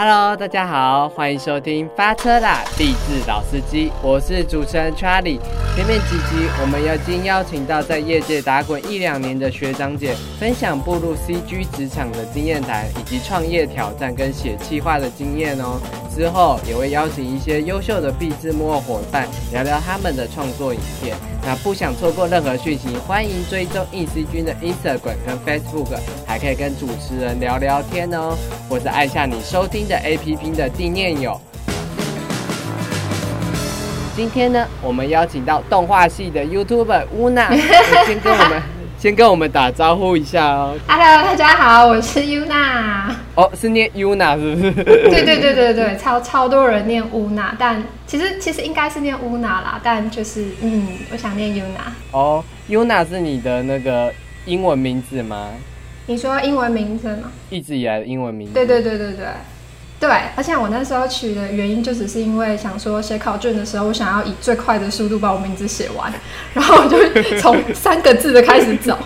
Hello，大家好，欢迎收听发车啦，励志老司机，我是主持人 Charlie。前面几集我们已经邀请到在业界打滚一两年的学长姐，分享步入 CG 职场的经验谈，以及创业挑战跟写企划的经验哦。之后也会邀请一些优秀的壁字幕伙伴，聊聊他们的创作影片。那不想错过任何讯息，欢迎追踪 EC 君的 Instagram 跟 Facebook，还可以跟主持人聊聊天哦，或者按下你收听。的 A P P 的地念友，今天呢，我们邀请到动画系的 YouTuber 乌娜，先跟我们先跟我们打招呼一下哦。Hello，大家好，我是 Una。哦，是念 Una 是不是？对对对对对，超超多人念 Una，，但其实其实应该是念 Una 啦，但就是嗯，我想念 Una。哦，Una 是你的那个英文名字吗？你说英文名字吗？一直以来的英文名字。对对对对对。对，而且我那时候取的原因就只是因为想说写考卷的时候，我想要以最快的速度把我名字写完，然后我就 从三个字的开始走，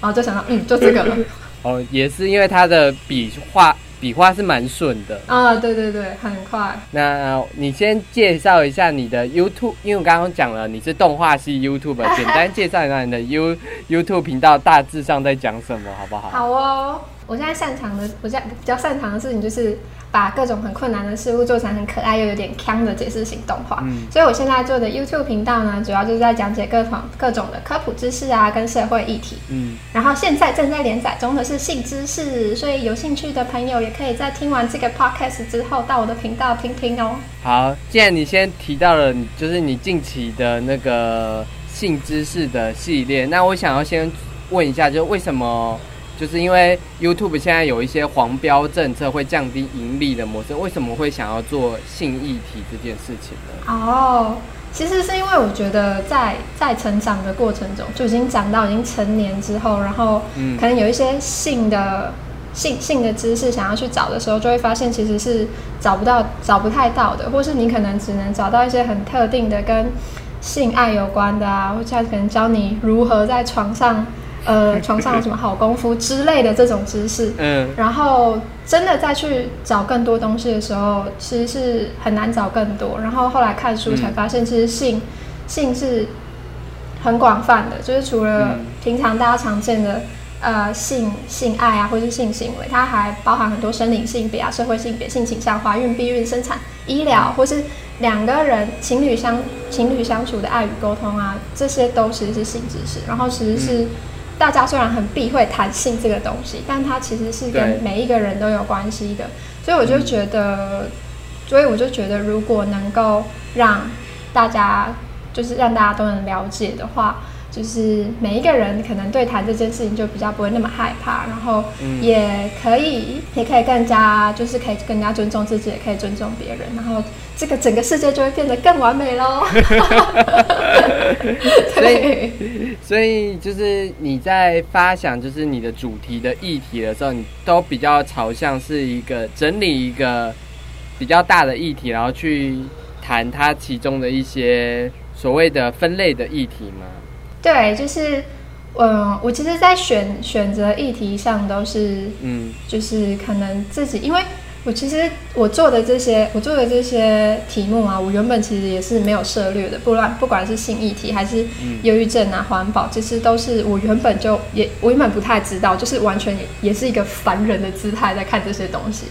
然后就想到，嗯，就这个了。哦，也是因为他的笔画笔画是蛮顺的啊，对对对，很快。那你先介绍一下你的 YouTube，因为我刚刚讲了你是动画系 YouTube，简单介绍一下你的 You YouTube 频道大致上在讲什么，好不好？好哦，我现在擅长的，我现在比较擅长的事情就是。把各种很困难的事物做成很可爱又有点腔的解释型动画，嗯所以我现在做的 YouTube 频道呢，主要就是在讲解各种各种的科普知识啊，跟社会议题。嗯，然后现在正在连载中的是性知识，所以有兴趣的朋友也可以在听完这个 Podcast 之后，到我的频道听听哦。好，既然你先提到了，就是你近期的那个性知识的系列，那我想要先问一下，就为什么？就是因为 YouTube 现在有一些黄标政策会降低盈利的模式，为什么会想要做性议题这件事情呢？哦，其实是因为我觉得在在成长的过程中，就已经长到已经成年之后，然后可能有一些性的性性的知识想要去找的时候，就会发现其实是找不到、找不太到的，或是你可能只能找到一些很特定的跟性爱有关的啊，或者可能教你如何在床上。呃，床上有什么好功夫之类的这种知识，嗯，然后真的再去找更多东西的时候，其实是很难找更多。然后后来看书才发现，其实性性是很广泛的，就是除了平常大家常见的呃性性爱啊，或是性行为，它还包含很多生理性别啊、社会性别、性倾向、怀孕、避孕、生产、医疗，或是两个人情侣相情侣相处的爱与沟通啊，这些都其实是性知识。然后其实是。大家虽然很避讳弹性这个东西，但它其实是跟每一个人都有关系的。所以我就觉得，所以我就觉得，如果能够让大家，就是让大家都能了解的话。就是每一个人可能对谈这件事情就比较不会那么害怕，然后也可以也可以更加就是可以更加尊重自己，也可以尊重别人，然后这个整个世界就会变得更完美喽。所以所以就是你在发想就是你的主题的议题的时候，你都比较朝向是一个整理一个比较大的议题，然后去谈它其中的一些所谓的分类的议题吗？对，就是，嗯，我其实，在选选择议题上都是，嗯，就是可能自己，因为我其实我做的这些，我做的这些题目啊，我原本其实也是没有涉略的，不乱，不管是性议题还是忧郁症啊、环保，其实都是我原本就也，我原本不太知道，就是完全也是一个凡人的姿态在看这些东西，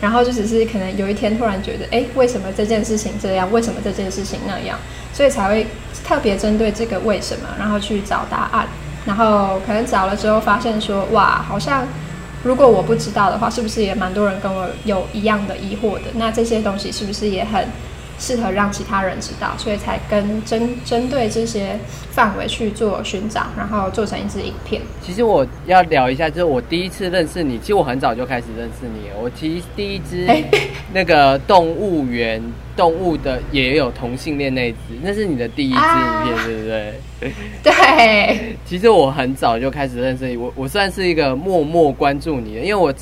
然后就只是可能有一天突然觉得，哎，为什么这件事情这样？为什么这件事情那样？所以才会特别针对这个为什么，然后去找答案，然后可能找了之后发现说，哇，好像如果我不知道的话，是不是也蛮多人跟我有一样的疑惑的？那这些东西是不是也很？适合让其他人知道，所以才跟针针对这些范围去做寻找，然后做成一支影片。其实我要聊一下，就是我第一次认识你，其实我很早就开始认识你。我其实第一支 那个动物园动物的也有同性恋那支，那是你的第一支影片，对不对？对。其实我很早就开始认识你，我我算是一个默默关注你的，因为我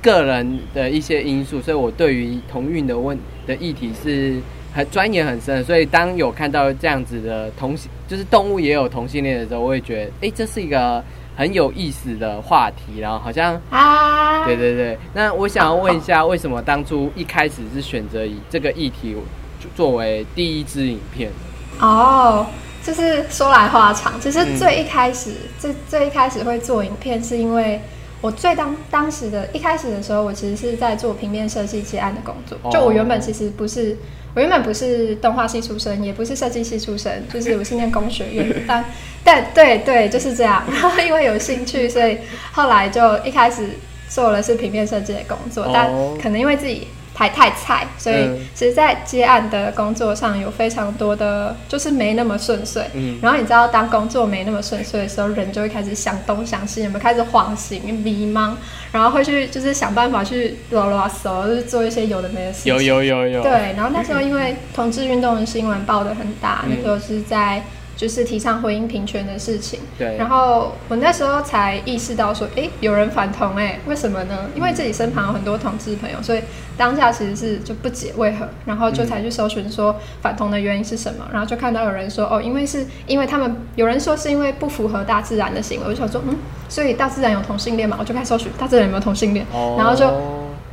个人的一些因素，所以我对于同运的问的议题是。很钻研很深，所以当有看到这样子的同性，就是动物也有同性恋的时候，我会觉得，哎，这是一个很很有意思的话题，然后好像啊，对对对。那我想要问一下，为什么当初一开始是选择以这个议题作为第一支影片？哦，就是说来话长，其实最一开始，最最一开始会做影片，是因为。我最当当时的一开始的时候，我其实是在做平面设计接案的工作。就我原本其实不是，我原本不是动画系出身，也不是设计系出身，就是我是念工学院。但但对对，就是这样。然后因为有兴趣，所以后来就一开始做了是平面设计的工作。但可能因为自己。还太菜，所以其实，在接案的工作上有非常多的，就是没那么顺遂。嗯，然后你知道，当工作没那么顺遂的时候，人就会开始想东想西，有没有开始恍醒、迷茫，然后会去就是想办法去啰啰嗦，就是做一些有的没的事情。有有有有。对，然后那时候因为同志运动的新闻报的很大，那时候是在。就是提倡婚姻平权的事情，对。然后我那时候才意识到说，哎，有人反同，哎，为什么呢？因为自己身旁有很多同志朋友，所以当下其实是就不解为何，然后就才去搜寻说反同的原因是什么，然后就看到有人说，哦，因为是因为他们有人说是因为不符合大自然的行为，我就想说，嗯，所以大自然有同性恋嘛？我就开始搜寻大自然有没有同性恋，然后就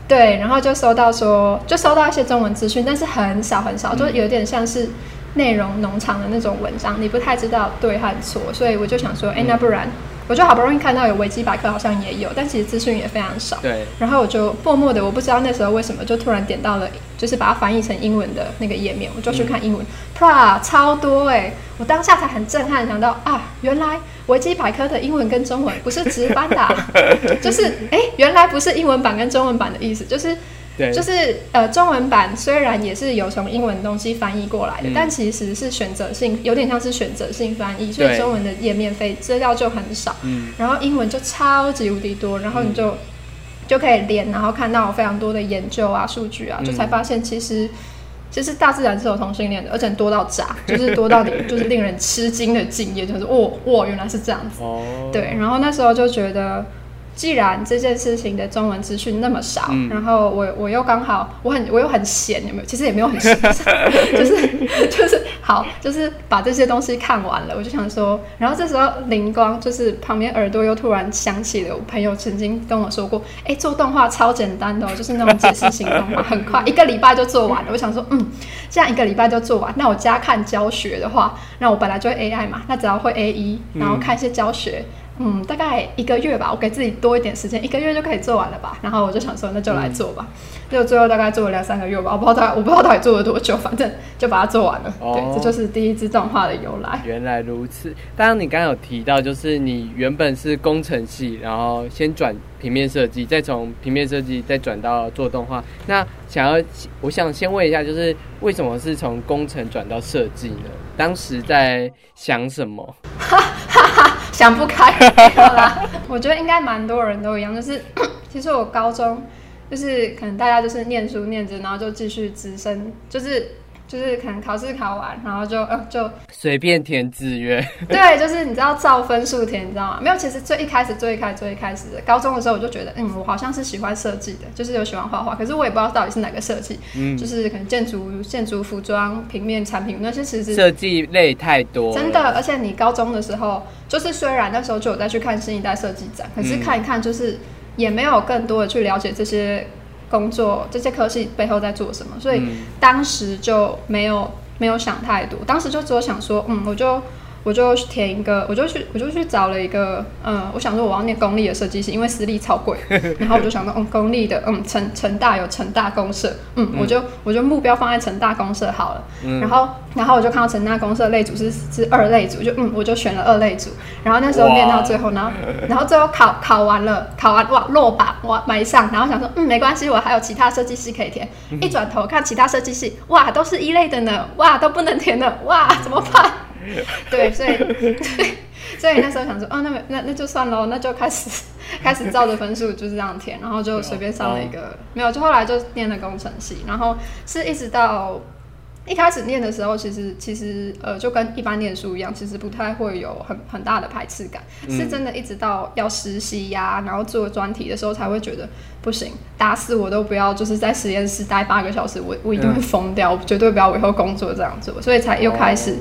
对，然后就收到说，就收到一些中文资讯，但是很少很少，就有点像是。内容农场的那种文章，你不太知道对和错，所以我就想说，哎，那不然，我就好不容易看到有维基百科，好像也有，但其实资讯也非常少。对。然后我就默默的，我不知道那时候为什么，就突然点到了，就是把它翻译成英文的那个页面，我就去看英文，pra 超多哎，我当下才很震撼，想到啊，原来维基百科的英文跟中文不是直翻的，就是哎，原来不是英文版跟中文版的意思，就是。就是呃，中文版虽然也是有从英文东西翻译过来的，但其实是选择性，有点像是选择性翻译，所以中文的页面非资料就很少，嗯，然后英文就超级无敌多，然后你就就可以连，然后看到非常多的研究啊、数据啊，就才发现其实其实大自然是有同性恋的，而且多到炸，就是多到你就是令人吃惊的敬业，就是哇哇，原来是这样子，对，然后那时候就觉得。既然这件事情的中文资讯那么少，然后我我又刚好我很我又很闲，有没有？其实也没有很闲，就是就是好，就是把这些东西看完了，我就想说，然后这时候灵光就是旁边耳朵又突然想起了我朋友曾经跟我说过，哎，做动画超简单的，就是那种解释型动画，很快一个礼拜就做完了。我想说，嗯，这样一个礼拜就做完，那我加看教学的话，那我本来就会 AI 嘛，那只要会 A 一，然后看一些教学。嗯，大概一个月吧，我给自己多一点时间，一个月就可以做完了吧。然后我就想说，那就来做吧。就最后大概做了两三个月吧，我不知道大概我不知道到底做了多久，反正就把它做完了。对，这就是第一支动画的由来。原来如此。当然，你刚刚有提到，就是你原本是工程系，然后先转平面设计，再从平面设计再转到做动画。那想要，我想先问一下，就是为什么是从工程转到设计呢？当时在想什么？想不开，啦。我觉得应该蛮多人都一样，就是 其实我高中就是可能大家就是念书念着，然后就继续直升，就是。就是可能考试考完，然后就呃就随便填志愿。对，就是你知道照分数填，你知道吗？没有，其实最一开始最一开始最一开始的高中的时候，我就觉得，嗯，我好像是喜欢设计的，就是有喜欢画画，可是我也不知道到底是哪个设计。嗯，就是可能建筑、建筑、服装、平面产品那些，其实设计类太多。真的，而且你高中的时候，就是虽然那时候就有再去看新一代设计展，可是看一看，就是也没有更多的去了解这些。工作这些科系背后在做什么？所以当时就没有没有想太多，当时就只有想说，嗯，我就。我就填一个，我就去，我就去找了一个，嗯，我想说我要念公立的设计师，因为私立超贵。然后我就想到，嗯，公立的，嗯，成成大有成大公社，嗯，我就我就目标放在成大公社好了。然后然后我就看到成大公社类组是是二类组，就嗯，我就选了二类组。然后那时候念到最后，然后然后最后考考完了，考完哇落榜哇埋上。然后想说，嗯，没关系，我还有其他设计师可以填。一转头看其他设计系，哇，都是一类的呢，哇，都不能填了，哇，怎么办？对，所以 对，所以那时候想说，哦，那那那就算喽，那就开始开始照着分数就是这样填，然后就随便上了一个，没有，就后来就念了工程系，然后是一直到一开始念的时候，其实其实呃，就跟一般念书一样，其实不太会有很很大的排斥感，是真的，一直到要实习呀，然后做专题的时候，才会觉得不行，打死我都不要，就是在实验室待八个小时，我我一定会疯掉，我绝对不要我以后工作这样做，所以才又开始。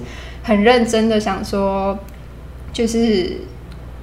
很认真的想说，就是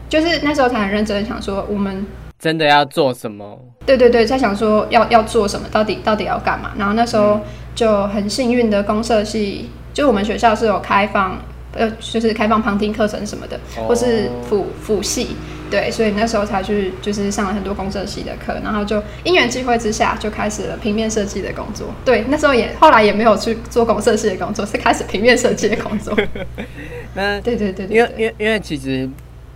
就是那时候才很认真的想说，我们真的要做什么？对对对，在想说要要做什么，到底到底要干嘛？然后那时候就很幸运的，公社系就我们学校是有开放，呃，就是开放旁听课程什么的，或是辅辅系。对，所以那时候才去，就是上了很多公社系的课，然后就因缘际会之下，就开始了平面设计的工作。对，那时候也后来也没有去做公社系的工作，是开始平面设计的工作。那对对对，因为因为因为其实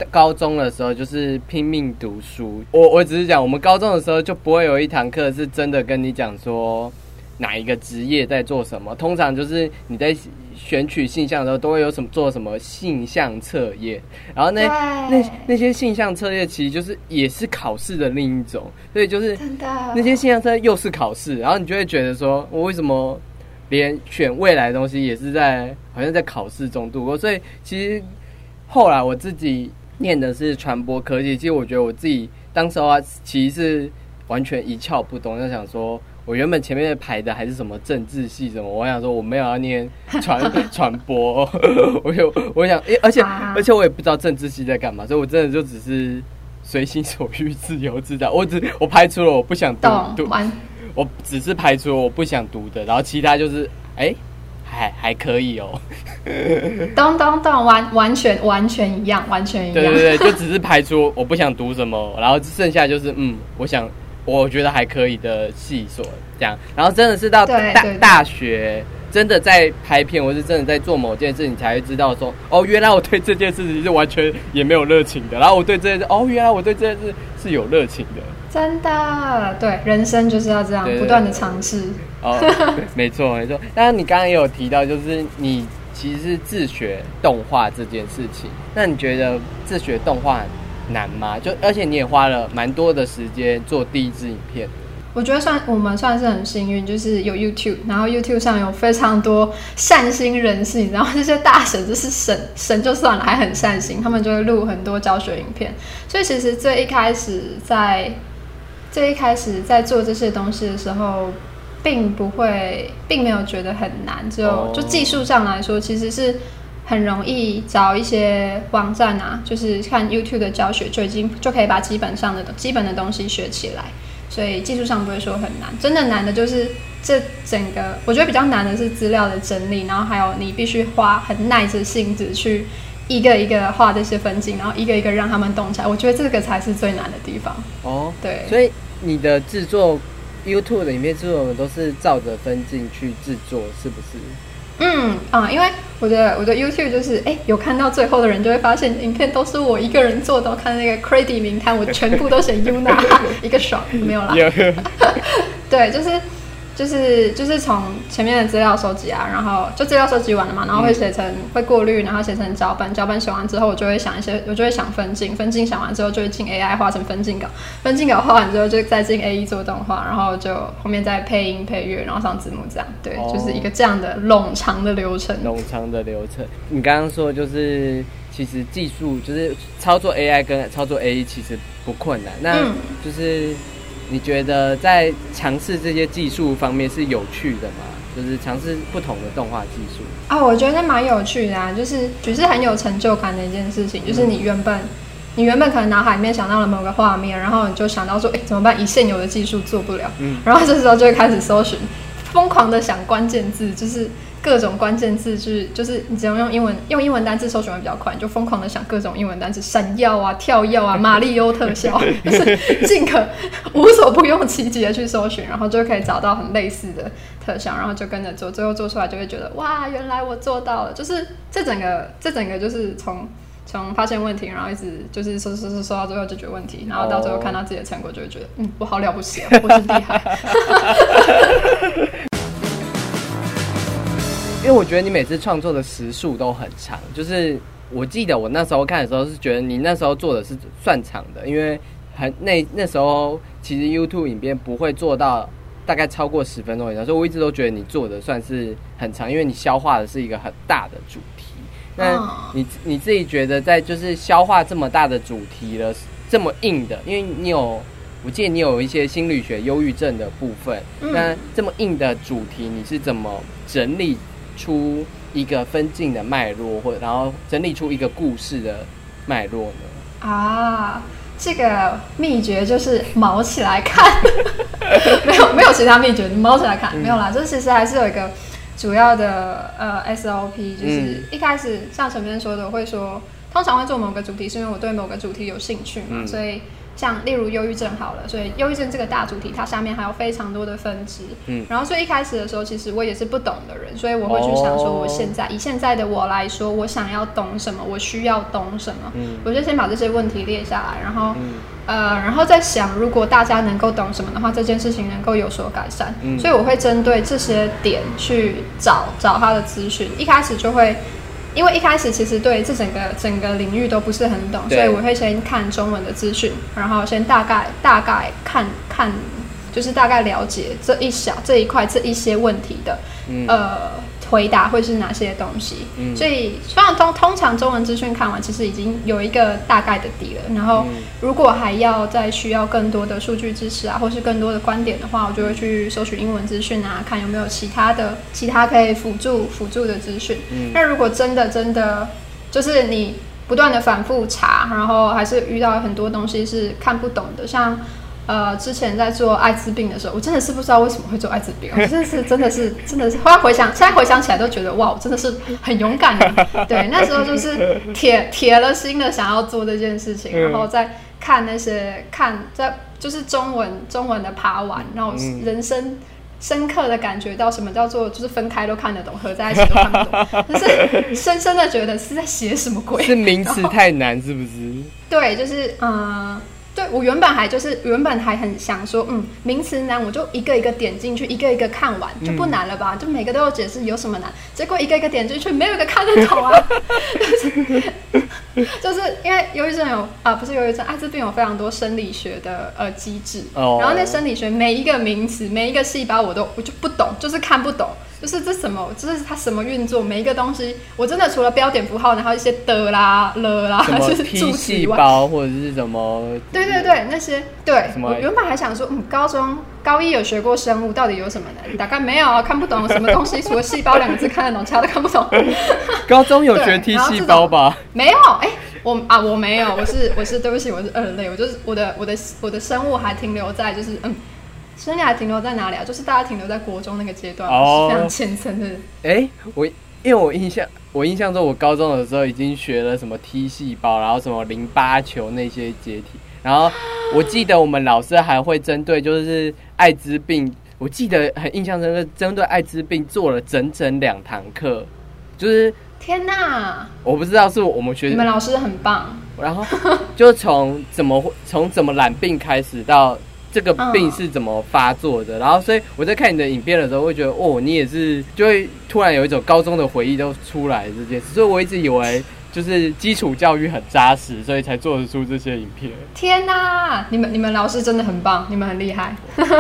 高中的时候就是拼命读书，我我只是讲，我们高中的时候就不会有一堂课是真的跟你讲说哪一个职业在做什么，通常就是你在。选取性向的时候，都会有什么做什么性向测验，然后那那那些性向测验其实就是也是考试的另一种，所以就是那些性向测验又是考试，然后你就会觉得说，我为什么连选未来的东西也是在好像在考试中度过？所以其实后来我自己念的是传播科技，其实我觉得我自己当时啊，其实是完全一窍不通，就想说。我原本前面排的还是什么政治系什么，我想说我没有要念 传传播，我有我想，而且而且我也不知道政治系在干嘛，所以我真的就只是随心所欲、自由自在。我只我排除了我不想读读，我只是排除了我不想读的，然后其他就是哎还还可以哦。咚咚咚，完完全完全一样，完全一样。对对对，就只是排除我不想读什么，然后剩下就是嗯，我想。我觉得还可以的戏所这样，然后真的是到大大学，真的在拍片，或是真的在做某件事，你才会知道说，哦，原来我对这件事情是完全也没有热情的。然后我对这件事，哦，原来我对这件事是有热情的。真的，对，人生就是要这样不断的尝试。哦，没错没错。当然，你刚刚也有提到，就是你其实是自学动画这件事情。那你觉得自学动画？难吗？就而且你也花了蛮多的时间做第一支影片。我觉得算我们算是很幸运，就是有 YouTube，然后 YouTube 上有非常多善心人士，然后这些大神就是神神就算了，还很善心，他们就会录很多教学影片。所以其实最一开始在最一开始在做这些东西的时候，并不会，并没有觉得很难。就就技术上来说，其实是。很容易找一些网站啊，就是看 YouTube 的教学就已经就可以把基本上的基本的东西学起来，所以技术上不会说很难。真的难的就是这整个，我觉得比较难的是资料的整理，然后还有你必须花很耐着性子去一个一个画这些分镜，然后一个一个让他们动起来。我觉得这个才是最难的地方。哦，对，所以你的制作 YouTube 的影片制作都是照着分镜去制作，是不是？嗯啊，因为我的我的 YouTube 就是，哎，有看到最后的人就会发现，影片都是我一个人做的。看那个 Credit 名单，我全部都写 Yuna，一个爽，没有啦。对，就是。就是就是从前面的资料收集啊，然后就资料收集完了嘛，然后会写成会过滤，然后写成脚本，脚本写完之后，我就会想一些，我就会想分镜，分镜想完之后就会进 AI 画成分镜稿，分镜稿画完之后就再进 A E 做动画，然后就后面再配音配乐，然后上字幕这样，对，就是一个这样的冗长的流程。冗长的流程，你刚刚说就是其实技术就是操作 AI 跟操作 A E 其实不困难，那就是。你觉得在尝试这些技术方面是有趣的吗？就是尝试不同的动画技术啊，我觉得蛮有趣的啊，就是只是很有成就感的一件事情。就是你原本你原本可能脑海里面想到了某个画面，然后你就想到说，哎，怎么办？以现有的技术做不了，嗯，然后这时候就会开始搜寻，疯狂的想关键字，就是。各种关键字就是，就是你只能用英文用英文单字搜寻会比较快，你就疯狂的想各种英文单词，闪耀啊、跳跃啊、马里欧特效，就 是尽可无所不用其极的去搜寻，然后就可以找到很类似的特效，然后就跟着做，最后做出来就会觉得哇，原来我做到了！就是这整个这整个就是从从发现问题，然后一直就是搜搜搜搜到最后解决问题，然后到最后看到自己的成果，就会觉得嗯，我好了不起啊，我真厉害。因为我觉得你每次创作的时数都很长，就是我记得我那时候看的时候是觉得你那时候做的是算长的，因为很那那时候其实 YouTube 影片不会做到大概超过十分钟以上，所以我一直都觉得你做的算是很长，因为你消化的是一个很大的主题。那你你自己觉得在就是消化这么大的主题了，这么硬的，因为你有我记得你有一些心理学忧郁症的部分，那这么硬的主题你是怎么整理？出一个分镜的脉络，或然后整理出一个故事的脉络呢？啊，这个秘诀就是毛起来看，没有没有其他秘诀，毛起来看没有啦。这其实还是有一个主要的呃 SOP，就是一开始像陈编说的，会说通常会做某个主题，是因为我对某个主题有兴趣嘛，所以。像例如忧郁症好了，所以忧郁症这个大主题，它下面还有非常多的分支。嗯，然后所以一开始的时候，其实我也是不懂的人，所以我会去想说，我现在以现在的我来说，我想要懂什么，我需要懂什么。嗯，我就先把这些问题列下来，然后呃，然后再想，如果大家能够懂什么的话，这件事情能够有所改善。嗯，所以我会针对这些点去找找他的资讯，一开始就会。因为一开始其实对这整个整个领域都不是很懂，所以我会先看中文的资讯，然后先大概大概看看，就是大概了解这一小这一块这一些问题的，呃。回答会是哪些东西？嗯，所以虽然通通常中文资讯看完，其实已经有一个大概的底了。然后，如果还要再需要更多的数据支持啊，或是更多的观点的话，我就会去搜取英文资讯啊，看有没有其他的其他可以辅助辅助的资讯。嗯，那如果真的真的就是你不断的反复查，然后还是遇到很多东西是看不懂的，像。呃，之前在做艾滋病的时候，我真的是不知道为什么会做艾滋病，我真的是真的是真的是，后来回想，现在回想起来都觉得哇，我真的是很勇敢的。对，那时候就是铁铁了心的想要做这件事情，然后再看那些看在就是中文中文的爬完，然后人生深刻的感觉到什么叫做就是分开都看得懂，合在一起都看不懂，就是深深的觉得是在写什么鬼？是名词太难是不是？对，就是嗯。对，我原本还就是原本还很想说，嗯，名词难，我就一个一个点进去，一个一个看完，就不难了吧？就每个都有解释，有什么难？结果一个一个点进去，没有一个看得懂啊！就是因为忧郁症有啊，不是忧郁症，艾滋病有非常多生理学的呃机制，然后那生理学每一个名词，每一个细胞，我都我就不懂，就是看不懂。就是这什么，就是它什么运作，每一个东西，我真的除了标点符号，然后一些的啦、了啦，就是 T 细胞或者是什么，对对对，那些对。我原本还想说，嗯，高中高一有学过生物，到底有什么呢？大概没有，看不懂什么东西，除了细胞两个字看得懂，其他都看不懂。高中有学 T 细胞吧？没有，哎，我啊，我没有，我是我是对不起，我是二类，我就是我的我的我的生物还停留在就是嗯。生涯停留在哪里啊？就是大家停留在国中那个阶段，非常浅层的。哎，我因为我印象，我印象中我高中的时候已经学了什么 T 细胞，然后什么淋巴球那些解体，然后我记得我们老师还会针对就是艾滋病，我记得很印象深刻，针对艾滋病做了整整两堂课，就是天哪！我不知道是我们学你们老师很棒，然后就从怎么从怎么染病开始到。这个病是怎么发作的？然后，所以我在看你的影片的时候，会觉得哦，你也是就会突然有一种高中的回忆都出来这件事。所以我一直以为就是基础教育很扎实，所以才做得出这些影片。天哪，你们你们老师真的很棒，你们很厉害。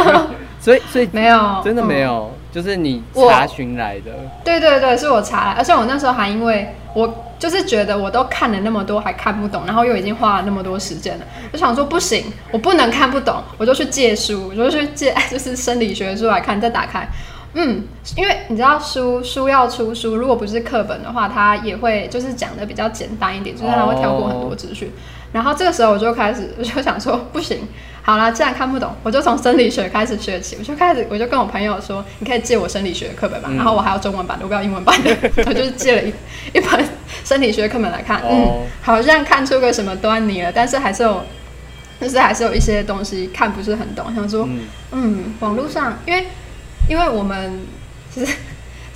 所以所以没有，真的没有，就是你查询来的。对对对，是我查来，而且我那时候还因为我。就是觉得我都看了那么多还看不懂，然后又已经花了那么多时间了，就想说不行，我不能看不懂，我就去借书，我就去借就是生理学书来看，再打开，嗯，因为你知道书书要出书，如果不是课本的话，它也会就是讲的比较简单一点，就是它会跳过很多资讯。然后这个时候我就开始，我就想说不行，好了，既然看不懂，我就从生理学开始学起。我就开始，我就跟我朋友说，你可以借我生理学课本吧。然后我还有中文版的，我不要英文版的。我就是借了一一本生理学课本来看，嗯，好像看出个什么端倪了，但是还是有，但是还是有一些东西看不是很懂。想说，嗯，网络上，因为因为我们其实。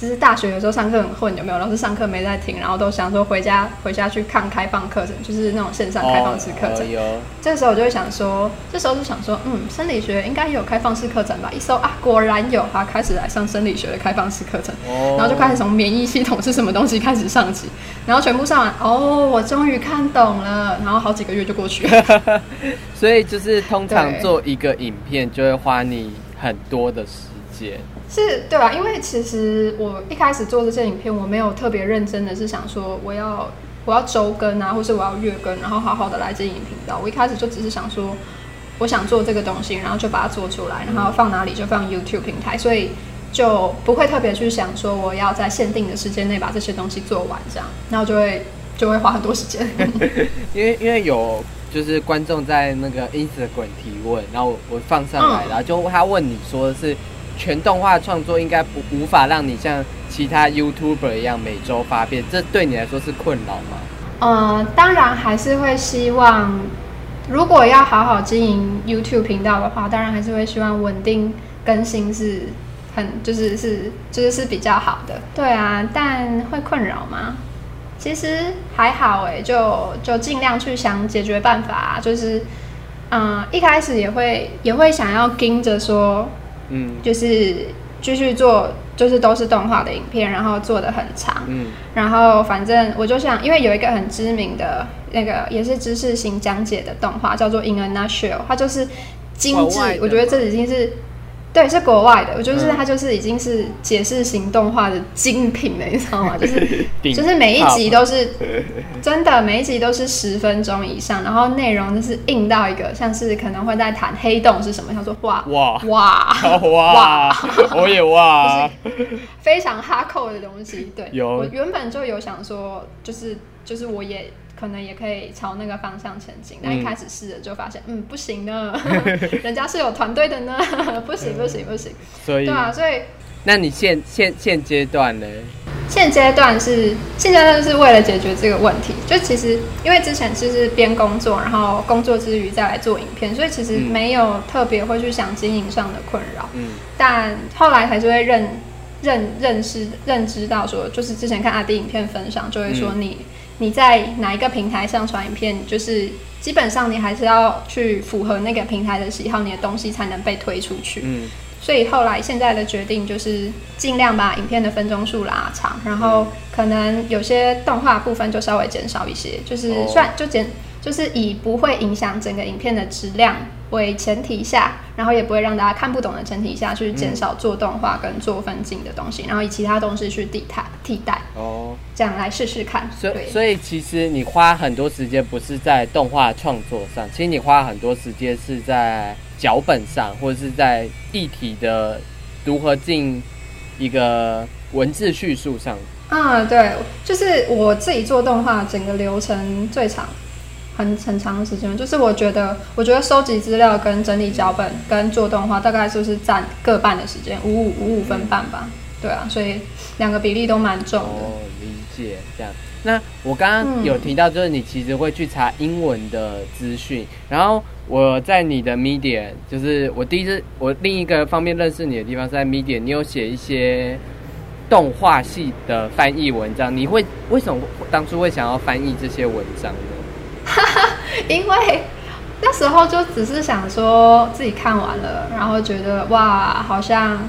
就是大学有时候上课很混，有没有？老师上课没在听，然后都想说回家回家去看开放课程，就是那种线上开放式课程。有。这时候我就会想说，这时候就想说，嗯，生理学应该也有开放式课程吧？一搜啊，果然有，他开始来上生理学的开放式课程。哦。然后就开始从免疫系统是什么东西开始上起，然后全部上完，哦，我终于看懂了。然后好几个月就过去了。所以就是通常做一个影片就会花你很多的时间。是对吧，因为其实我一开始做这些影片，我没有特别认真的是想说我要我要周更啊，或是我要月更，然后好好的来经营频道。我一开始就只是想说，我想做这个东西，然后就把它做出来，然后放哪里就放 YouTube 平台，所以就不会特别去想说我要在限定的时间内把这些东西做完，这样，然后就会就会花很多时间。因为因为有就是观众在那个 Instagram 提问，然后我放上来，然后就他问你说是全动画创作应该不无法让你像其他 YouTuber 一样每周发片，这对你来说是困扰吗？呃，当然还是会希望，如果要好好经营 YouTube 频道的话，当然还是会希望稳定更新是很就是是就是是比较好的。对啊，但会困扰吗？其实还好哎，就就尽量去想解决办法。就是，嗯，一开始也会也会想要盯着说，嗯，就是继续做，就是都是动画的影片，然后做的很长，嗯，然后反正我就想，因为有一个很知名的那个也是知识型讲解的动画，叫做《In a Nutshell》，它就是精致，我觉得这已经是。对，是国外的，我就是它就是已经是解释型动画的精品了，你知道吗？就是就是每一集都是 真的，每一集都是十分钟以上，然后内容就是硬到一个像是可能会在谈黑洞是什么，他说哇哇哇哇，我也哇，非常哈扣的东西。对，有我原本就有想说，就是就是我也。可能也可以朝那个方向前进，但一开始试了就发现，嗯，不行呢，人家是有团队的呢，不行不行不行。所以，对啊，所以，那你现现现阶段呢？现阶段是现阶段是为了解决这个问题，就其实因为之前就是边工作，然后工作之余再来做影片，所以其实没有特别会去想经营上的困扰。嗯，但后来还是会认认认识认知到说，就是之前看阿迪影片分享，就会说你。你在哪一个平台上传影片，就是基本上你还是要去符合那个平台的喜好，你的东西才能被推出去。嗯，所以后来现在的决定就是尽量把影片的分钟数拉长，然后可能有些动画部分就稍微减少一些，就是算就减，就是以不会影响整个影片的质量。为前提下，然后也不会让大家看不懂的前提下去减少做动画跟做分镜的东西，然后以其他东西去替代替代哦，这样来试试看。所以所以其实你花很多时间不是在动画创作上，其实你花很多时间是在脚本上，或者是在议题的如何进一个文字叙述上。啊，对，就是我自己做动画，整个流程最长。很很长的时间，就是我觉得，我觉得收集资料、跟整理脚本、跟做动画，大概就是占各半的时间，五五五五分半吧。对啊，所以两个比例都蛮重的。哦，理解这样。那我刚刚有提到，就是你其实会去查英文的资讯，然后我在你的 Media，就是我第一次我另一个方面认识你的地方是在 Media，你有写一些动画系的翻译文章，你会为什么当初会想要翻译这些文章呢？因为那时候就只是想说自己看完了，然后觉得哇，好像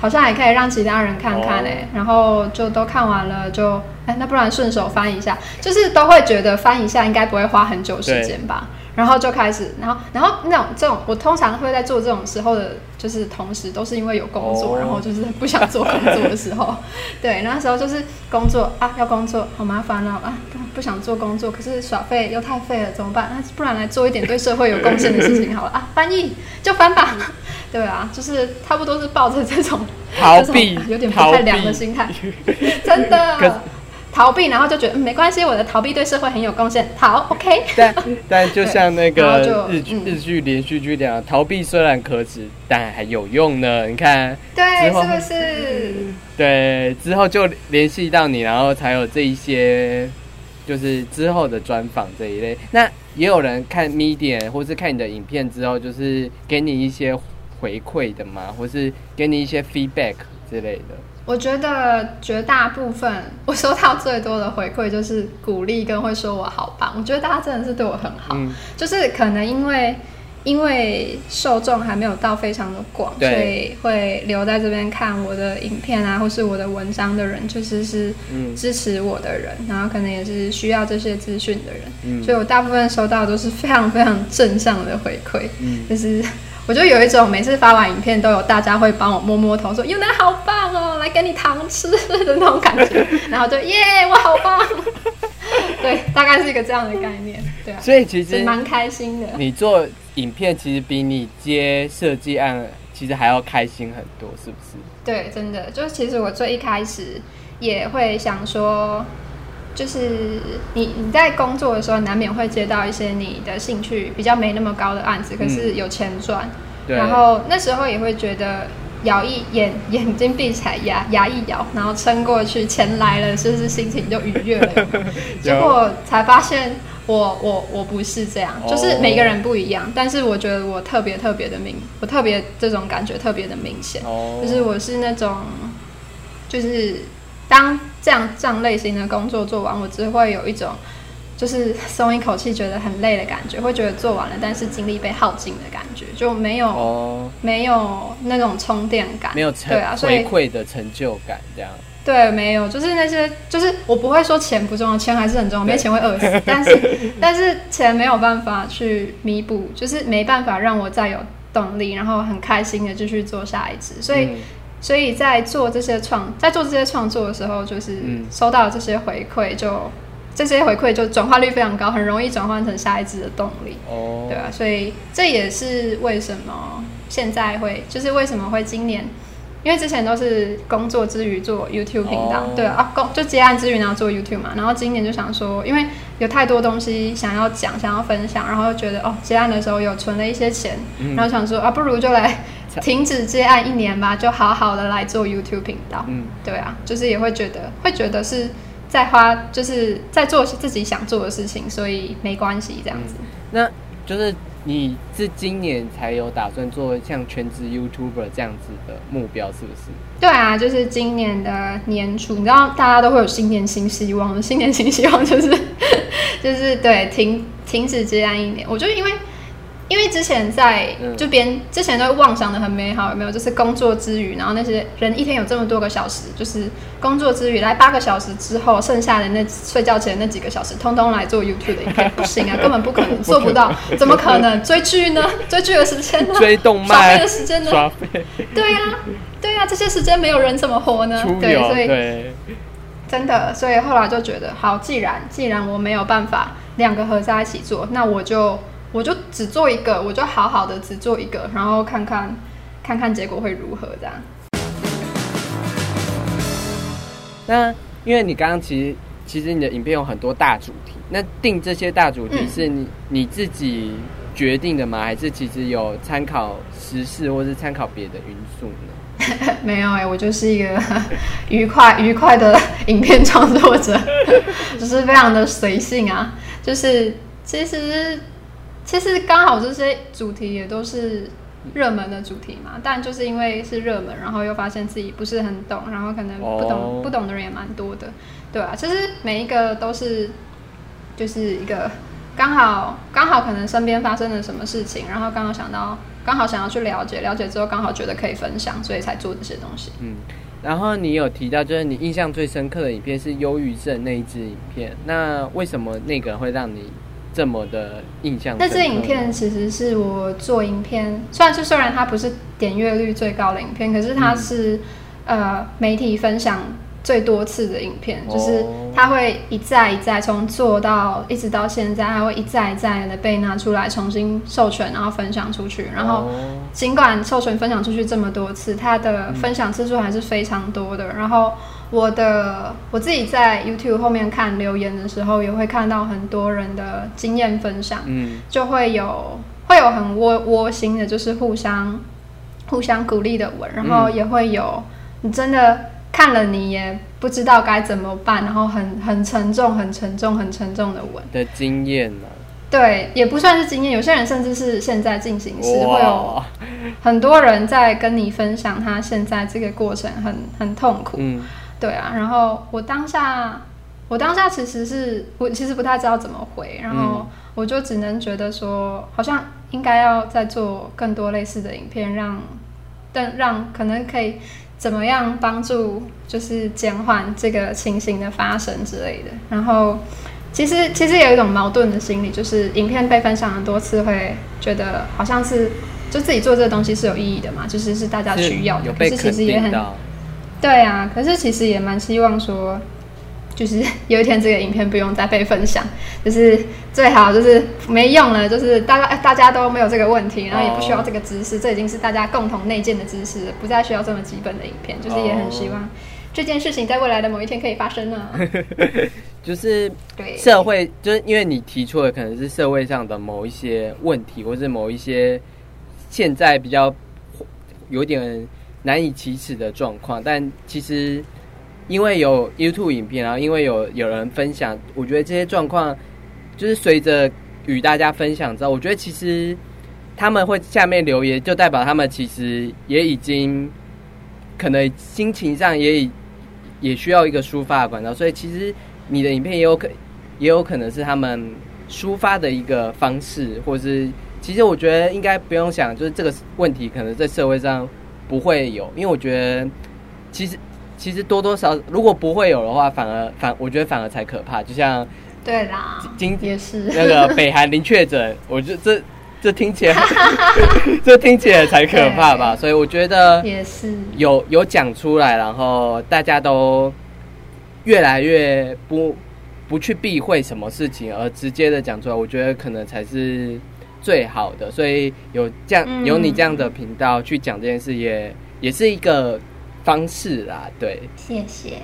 好像也可以让其他人看看哎，然后就都看完了，就哎，那不然顺手翻一下，就是都会觉得翻一下应该不会花很久时间吧。然后就开始，然后，然后那种这种，我通常会在做这种时候的，就是同时都是因为有工作，然后就是不想做工作的时候，对，那时候就是工作啊，要工作，好麻烦哦啊，不不想做工作，可是耍废又太废了，怎么办？那不然来做一点对社会有贡献的事情好了。啊，翻译就翻吧，对啊，就是差不多是抱着这种逃避有点不太良的心态，真的。逃避，然后就觉得没关系，我的逃避对社会很有贡献。好，OK。但但就像那个 日剧日剧连续剧那样，逃避虽然可耻，但还有用呢。你看，对，是不是？对，之后就联系到你，然后才有这一些，就是之后的专访这一类。那也有人看 media 或是看你的影片之后，就是给你一些回馈的嘛，或是给你一些 feedback 之类的。我觉得绝大部分我收到最多的回馈就是鼓励跟会说我好棒。我觉得大家真的是对我很好，就是可能因为因为受众还没有到非常的广，所以会留在这边看我的影片啊，或是我的文章的人，确实是支持我的人，然后可能也是需要这些资讯的人，所以我大部分收到都是非常非常正向的回馈，就是。我就有一种每次发完影片都有大家会帮我摸摸头，说“有男好棒哦，来给你糖吃”的那种感觉，然后就耶，我好棒。对，大概是一个这样的概念。对啊，所以其实蛮开心的。你做影片其实比你接设计案其实还要开心很多，是不是？对，真的，就其实我最一开始也会想说。就是你你在工作的时候，难免会接到一些你的兴趣比较没那么高的案子，可是有钱赚。然后那时候也会觉得咬一眼眼睛闭起来，牙牙一咬，然后撑过去，钱来了，是不是心情就愉悦了？结果才发现，我我我不是这样，就是每个人不一样。但是我觉得我特别特别的明，我特别这种感觉特别的明显，就是我是那种，就是当这样这样类型的工作做完，我只会有一种。就是松一口气，觉得很累的感觉，会觉得做完了，但是精力被耗尽的感觉，就没有没有那种充电感，没有对啊，回馈的成就感这样。对，没有，就是那些，就是我不会说钱不重要，钱还是很重要，没钱会饿死，但是 但是钱没有办法去弥补，就是没办法让我再有动力，然后很开心的继续做下一支，所以所以在做这些创在做这些创作的时候，就是收到这些回馈就。这些回馈就转化率非常高，很容易转换成下一支的动力。哦，对啊，所以这也是为什么现在会，就是为什么会今年，因为之前都是工作之余做 YouTube 频道，对啊，工就接案之余然后做 YouTube 嘛，然后今年就想说，因为有太多东西想要讲、想要分享，然后觉得哦，接案的时候有存了一些钱，然后想说啊，不如就来停止接案一年吧，就好好的来做 YouTube 频道。嗯，对啊，就是也会觉得，会觉得是。在花就是在做自己想做的事情，所以没关系这样子。那就是你是今年才有打算做像全职 YouTuber 这样子的目标，是不是？对啊，就是今年的年初，你知道大家都会有新年新希望，新年新希望就是 就是对停停止接案一年，我就因为。因为之前在就边之前都妄想的很美好，有没有？就是工作之余，然后那些人一天有这么多个小时，就是工作之余来八个小时之后，剩下的那睡觉前那几个小时，通通来做 YouTube 的影片，不行啊，根本不可能 做不到，怎么可能追剧呢？追剧的时间呢？追动漫的时间呢？对呀，对呀，这些时间没有人怎么活呢？对，所以真的，所以后来就觉得，好，既然既然我没有办法两个合在一起做，那我就。我就只做一个，我就好好的只做一个，然后看看看看结果会如何这样。那因为你刚刚其实其实你的影片有很多大主题，那定这些大主题是你你自己决定的吗？还是其实有参考时事或是参考别的因素呢？没有哎，我就是一个 愉快愉快的影片创作者，就是非常的随性啊，就是其实。其实刚好这些主题也都是热门的主题嘛，但就是因为是热门，然后又发现自己不是很懂，然后可能不懂不懂的人也蛮多的，对啊，其实每一个都是就是一个刚好刚好可能身边发生了什么事情，然后刚好想到刚好想要去了解，了解之后刚好觉得可以分享，所以才做这些东西。嗯，然后你有提到就是你印象最深刻的影片是忧郁症那一支影片，那为什么那个会让你？这么的印象。那支影片其实是我做影片，虽然是虽然它不是点阅率最高的影片，可是它是呃媒体分享最多次的影片，就是它会一再一再从做到一直到现在，它会一再一再的被拿出来重新授权，然后分享出去。然后尽管授权分享出去这么多次，它的分享次数还是非常多的。然后。我的我自己在 YouTube 后面看留言的时候，也会看到很多人的经验分享，嗯，就会有会有很窝窝心的，就是互相互相鼓励的文，然后也会有你真的看了你也不知道该怎么办，然后很很沉重、很沉重、很沉重的文。的经验呢？对，也不算是经验，有些人甚至是现在进行时会有很多人在跟你分享他现在这个过程很很痛苦，嗯。对啊，然后我当下，我当下其实是我其实不太知道怎么回，然后我就只能觉得说，好像应该要再做更多类似的影片，让，但让可能可以怎么样帮助，就是减缓这个情形的发生之类的。然后其实其实有一种矛盾的心理，就是影片被分享很多次，会觉得好像是就自己做这个东西是有意义的嘛，就是是大家需要的，可是其实也很。对啊，可是其实也蛮希望说，就是 有一天这个影片不用再被分享，就是最好就是没用了，就是大家大家都没有这个问题，然后也不需要这个知识，这已经是大家共同内建的知识，不再需要这么基本的影片，就是也很希望这件事情在未来的某一天可以发生呢？就是社会，就是因为你提出的可能是社会上的某一些问题，或是某一些现在比较有点难以启齿的状况，但其实因为有 YouTube 影片，然后因为有有人分享，我觉得这些状况就是随着与大家分享之后，我觉得其实他们会下面留言，就代表他们其实也已经可能心情上也也需要一个抒发的管道，所以其实。你的影片也有可，也有可能是他们抒发的一个方式，或是其实我觉得应该不用想，就是这个问题可能在社会上不会有，因为我觉得其实其实多多少如果不会有的话，反而反我觉得反而才可怕。就像对啦，今天是那个 北韩零确诊，我觉得这这听起来 这听起来才可怕吧？所以我觉得也是有有讲出来，然后大家都。越来越不不去避讳什么事情，而直接的讲出来，我觉得可能才是最好的。所以有这样有你这样的频道去讲这件事，也也是一个方式啦。对，谢谢。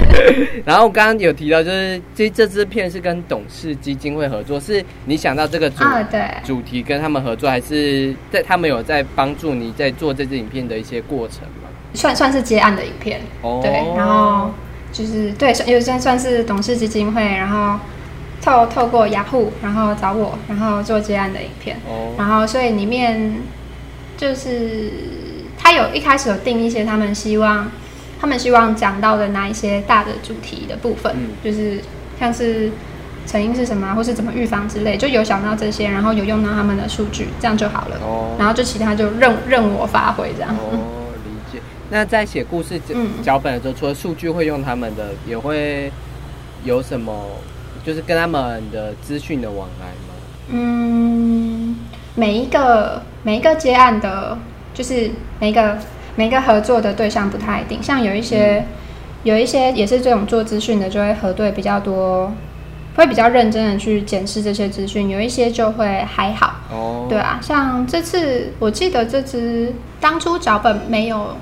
然后刚刚有提到，就是这这支片是跟董事基金会合作，是你想到这个主对主题跟他们合作，还是在他们有在帮助你在做这支影片的一些过程吗？算算是接案的影片，哦对，然后。就是对，有算算是董事基金会，然后透透过雅虎，然后找我，然后做接案的影片。哦。然后所以里面就是他有一开始有定一些他们希望他们希望讲到的那一些大的主题的部分，就是像是成因是什么，或是怎么预防之类，就有想到这些，然后有用到他们的数据，这样就好了。哦。然后就其他就任任我发挥这样。哦那在写故事脚本的时候，除了数据会用他们的，也会有什么？就是跟他们的资讯的往来吗？嗯，每一个每一个接案的，就是每一个每一个合作的对象不太一定。像有一些有一些也是这种做资讯的，就会核对比较多，会比较认真的去检视这些资讯。有一些就会还好。哦，对啊，像这次我记得这支当初脚本没有。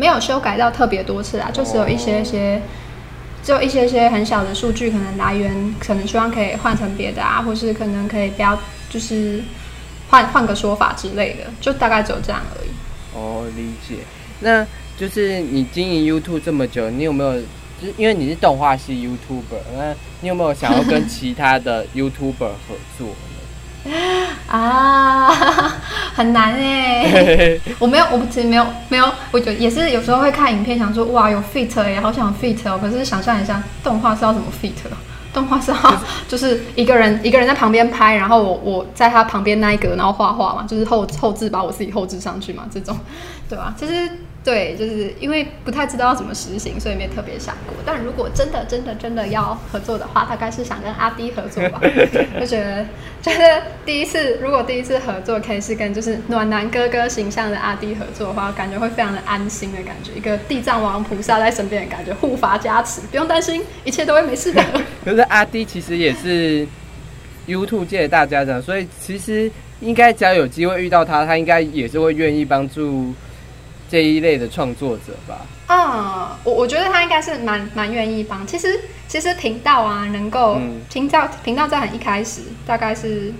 没有修改到特别多次啊，就只有一些些，就一些些很小的数据，可能来源可能希望可以换成别的啊，或是可能可以标，就是换换个说法之类的，就大概只有这样而已。哦，理解。那就是你经营 YouTube 这么久，你有没有？就是因为你是动画系 YouTuber，那你有没有想要跟其他的 YouTuber 合作？啊，很难哎！我没有，我其实没有，没有。我觉得也是有时候会看影片，想说哇，有 fit 哎，好想 fit 哦。可是想象一下，动画是要怎么 fit？动画是要就是一个人一个人在旁边拍，然后我我在他旁边那一格，然后画画嘛，就是后后置把我自己后置上去嘛，这种，对吧？其实。对，就是因为不太知道要怎么实行，所以没特别想过。但如果真的、真的、真的要合作的话，大概是想跟阿迪合作吧。就觉得，觉得第一次，如果第一次合作可以是跟就是暖男哥哥形象的阿迪合作的话，感觉会非常的安心的感觉，一个地藏王菩萨在身边的感觉，护法加持，不用担心，一切都会没事的。可是阿迪其实也是 YouTube 界的大家长，所以其实应该只要有机会遇到他，他应该也是会愿意帮助。这一类的创作者吧。嗯，我我觉得他应该是蛮蛮愿意帮。其实其实频道啊，能够频道频道在很一开始，大概是。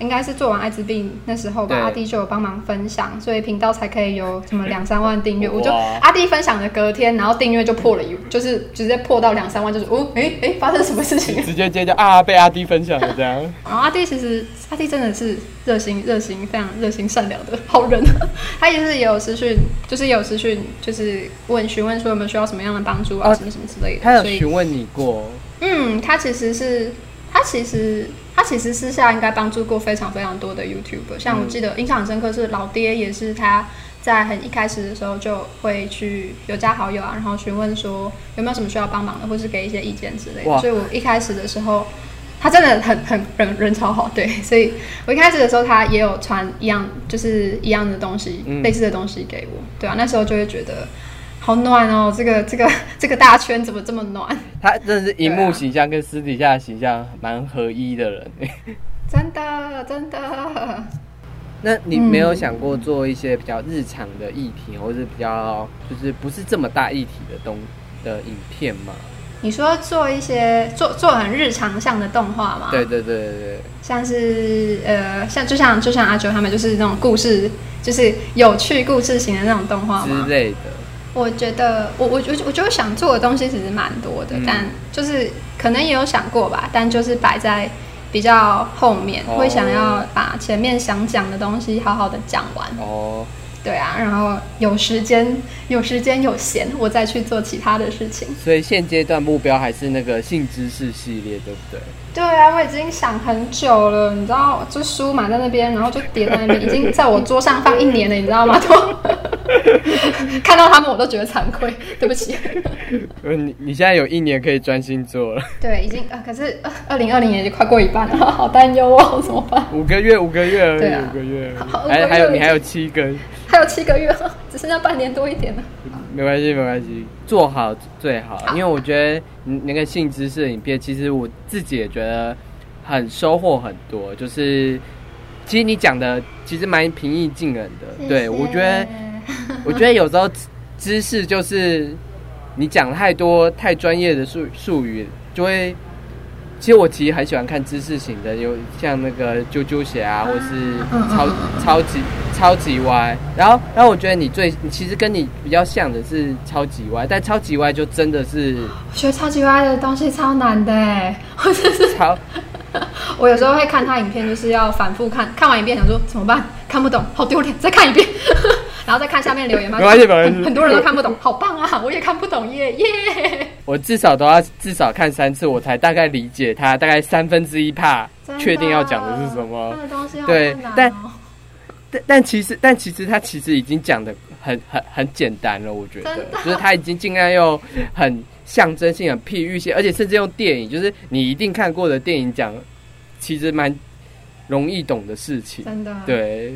应该是做完艾滋病那时候吧，阿弟就有帮忙分享，所以频道才可以有什么两三万订阅。我就阿弟分享的隔天，然后订阅就破了，一，就是直接破到两三万，就是哦，哎哎，发生什么事情？直接接就啊，被阿弟分享了这样。然 后阿弟其实阿弟真的是热心热心非常热心善良的好人，他也是也有私讯，就是也有私讯，就是问询问说有没有需要什么样的帮助啊，什么什么之类的。他有询问你过？嗯，他其实是他其实。他其实私下应该帮助过非常非常多的 YouTuber，像我记得印象很深刻是老爹，也是他在很一开始的时候就会去有加好友啊，然后询问说有没有什么需要帮忙的，或是给一些意见之类的。所以我一开始的时候，他真的很很人人超好，对，所以我一开始的时候他也有传一样就是一样的东西，类似的东西给我，对啊，那时候就会觉得。好暖哦，这个这个这个大圈怎么这么暖？他真的是荧幕形象跟私底下形象蛮合一的人，真 的真的。那你没有想过做一些比较日常的议题，或是比较就是不是这么大议题的东的影片吗？你说做一些做做很日常向的动画吗？对对对对对，像是呃，像就像就像阿九他们就是那种故事，就是有趣故事型的那种动画之类的。我觉得我我我我觉得想做的东西其实蛮多的，但就是可能也有想过吧，但就是摆在比较后面，会想要把前面想讲的东西好好的讲完。哦。对啊，然后有时间有时间有闲，我再去做其他的事情。所以现阶段目标还是那个性知识系列，对不对？对啊，我已经想很久了，你知道，就书买在那边，然后就叠在那边，已经在我桌上放一年了，你知道吗？都看到他们我都觉得惭愧，对不起。你你现在有一年可以专心做了。对，已经啊，可是二零二零年已经快过一半了，好担忧哦，怎么办？五个月，五个月而已，五个月，还还有你还有七根。还有七个月，只剩下半年多一点了。没关系，没关系，做好最好。因为我觉得那个性知识的影片，其实我自己也觉得很收获很多。就是其实你讲的其实蛮平易近人的。对我觉得，我觉得有时候知识就是你讲太多太专业的术术语，就会。其实我其实很喜欢看知识型的，有像那个啾啾鞋啊，或是超超级超级歪。然后，然后我觉得你最其实跟你比较像的是超级歪，但超级歪就真的是学超级歪的东西超难的哎，或者是超。我有时候会看他影片，就是要反复看看完一遍，想说怎么办？看不懂，好丢脸，再看一遍。然后再看下面留言吗？没关系，没关系。很多人都看不懂，好棒啊！我也看不懂耶耶。我至少都要至少看三次，我才大概理解他大概三分之一怕确定要讲的是什么。对，但但但其实但其实他其实已经讲的很很很简单了，我觉得，就是他已经尽量用很象征性、很譬喻性，而且甚至用电影，就是你一定看过的电影讲，其实蛮容易懂的事情。真的，对。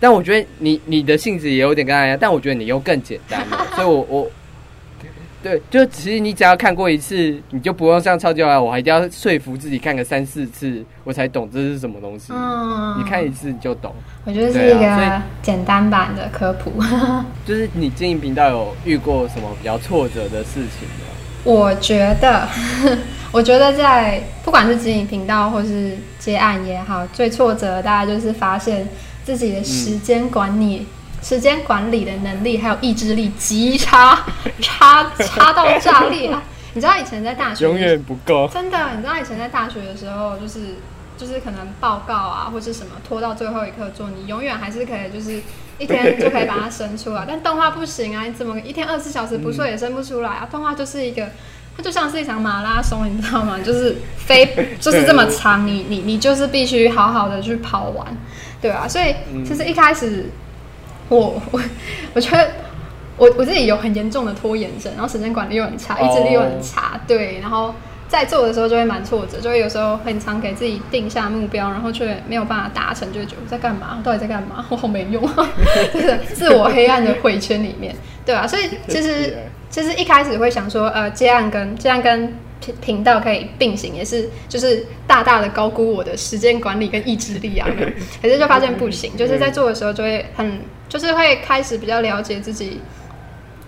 但我觉得你你的性质也有点跟他一样，但我觉得你又更简单了，所以我我对，就其实你只要看过一次，你就不用像超级爱，我还一定要说服自己看个三四次，我才懂这是什么东西。嗯，你看一次你就懂。我觉得是一个简单版的科普。就是你经营频道有遇过什么比较挫折的事情吗？我觉得，我觉得在不管是经营频道或是接案也好，最挫折大概就是发现。自己的时间管理、时间管理的能力还有意志力极差，差差到炸裂啊！你知道以前在大学永远不够，真的。你知道以前在大学的时候，就是就是可能报告啊，或是什么拖到最后一刻做，你永远还是可以，就是一天就可以把它生出来。但动画不行啊，你怎么一天二十四小时不睡也生不出来啊？动画就是一个，它就像是一场马拉松，你知道吗？就是非就是这么长，你你你就是必须好好的去跑完。对啊，所以其实一开始，我我我觉得我我自己有很严重的拖延症，然后时间管理又很差，意志力又很差，对，然后在做的时候就会蛮挫折，就会有时候很常给自己定下目标，然后却没有办法达成，就会觉得我在干嘛？到底在干嘛？我好没用，就是自我黑暗的回圈里面，对啊，所以其实 其实一开始会想说，呃，接案跟接案跟。频频道可以并行，也是就是大大的高估我的时间管理跟意志力啊，可是就发现不行，就是在做的时候就会很，就是会开始比较了解自己。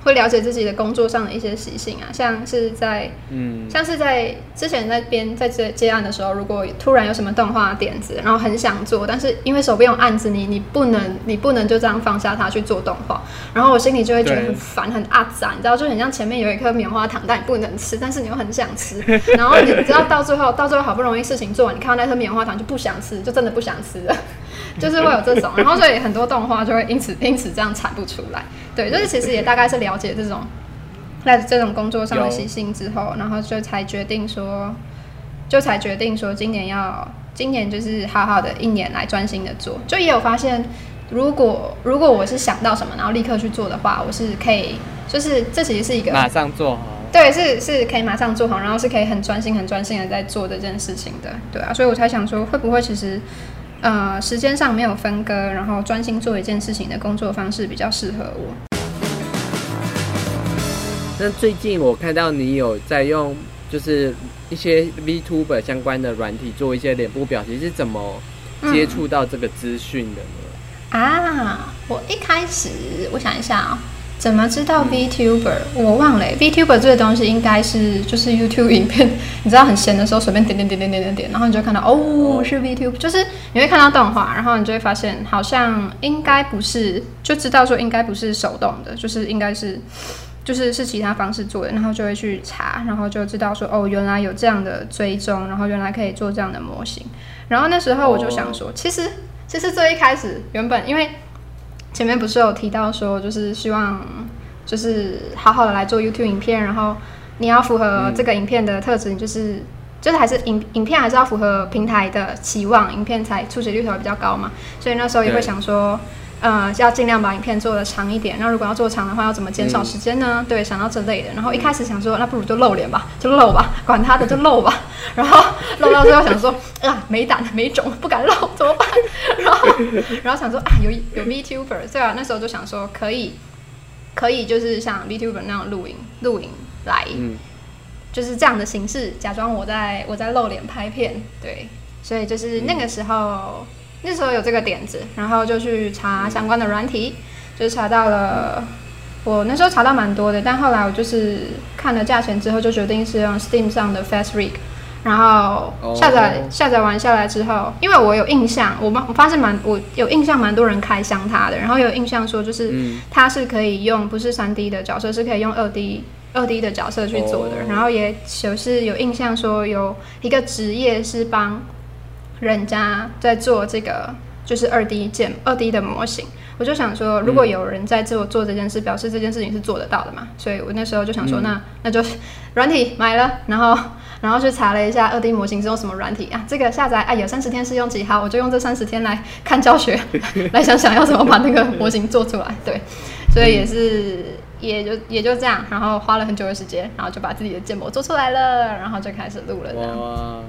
会了解自己的工作上的一些习性啊，像是在，嗯，像是在之前在编在接接案的时候，如果突然有什么动画点子，然后很想做，但是因为手边有案子，你你不能你不能就这样放下它去做动画，然后我心里就会觉得很烦很阿杂，你知道，就很像前面有一颗棉花糖，但你不能吃，但是你又很想吃，然后你知道到最后到最后好不容易事情做完，你看到那颗棉花糖就不想吃，就真的不想吃了。就是会有这种，然后所以很多动画就会因此 因此这样产不出来。对，就是其实也大概是了解这种在这种工作上的习性之后，然后就才决定说，就才决定说今年要今年就是好好的一年来专心的做。就也有发现，如果如果我是想到什么，然后立刻去做的话，我是可以，就是这其实是一个马上做好。对，是是可以马上做好，然后是可以很专心很专心的在做这件事情的。对啊，所以我才想说，会不会其实。呃，时间上没有分割，然后专心做一件事情的工作方式比较适合我。那最近我看到你有在用，就是一些 VTuber 相关的软体做一些脸部表情，是怎么接触到这个资讯的呢？啊，我一开始我想一下啊，怎么知道 VTuber？我忘了，VTuber 这个东西应该是就是 YouTube 影片，你知道很闲的时候随便点点点点点点点，然后你就看到哦是 VTuber，就是你会看到动画，然后你就会发现好像应该不是，就知道说应该不是手动的，就是应该是就是是其他方式做的，然后就会去查，然后就知道说哦原来有这样的追踪，然后原来可以做这样的模型，然后那时候我就想说，其实其实最一开始原本因为。前面不是有提到说，就是希望就是好好的来做 YouTube 影片，然后你要符合这个影片的特质，你就是就是还是影影片还是要符合平台的期望，影片才出水率才会比较高嘛。所以那时候也会想说。呃，要尽量把影片做的长一点。那如果要做长的话，要怎么减少时间呢？对，想到这类的。然后一开始想说，那不如就露脸吧，就露吧，管他的，就露吧。然后露到最后想说，啊，没胆没种，不敢露，怎么办？然后然后想说啊，有有 VTuber，对啊，那时候就想说可以可以就是像 VTuber 那样录影录影来，就是这样的形式，假装我在我在露脸拍片。对，所以就是那个时候。那时候有这个点子，然后就去查相关的软体，就查到了。我那时候查到蛮多的，但后来我就是看了价钱之后，就决定是用 Steam 上的 Fast Rig。然后下载下载完下来之后，因为我有印象，我我发现蛮我有印象蛮多人开箱它的，然后有印象说就是它是可以用不是三 D 的角色，是可以用二 D 二 D 的角色去做的。然后也就是有印象说有一个职业是帮。人家在做这个就是二 D 建二 D 的模型，我就想说，如果有人在做做这件事，表示这件事情是做得到的嘛。所以我那时候就想说，那那就软体买了，然后然后去查了一下二 D 模型是用什么软体啊？这个下载啊有三十天试用期，好，我就用这三十天来看教学，来想想要怎么把那个模型做出来。对，所以也是也就也就这样，然后花了很久的时间，然后就把自己的建模做出来了，然后就开始录了。哇，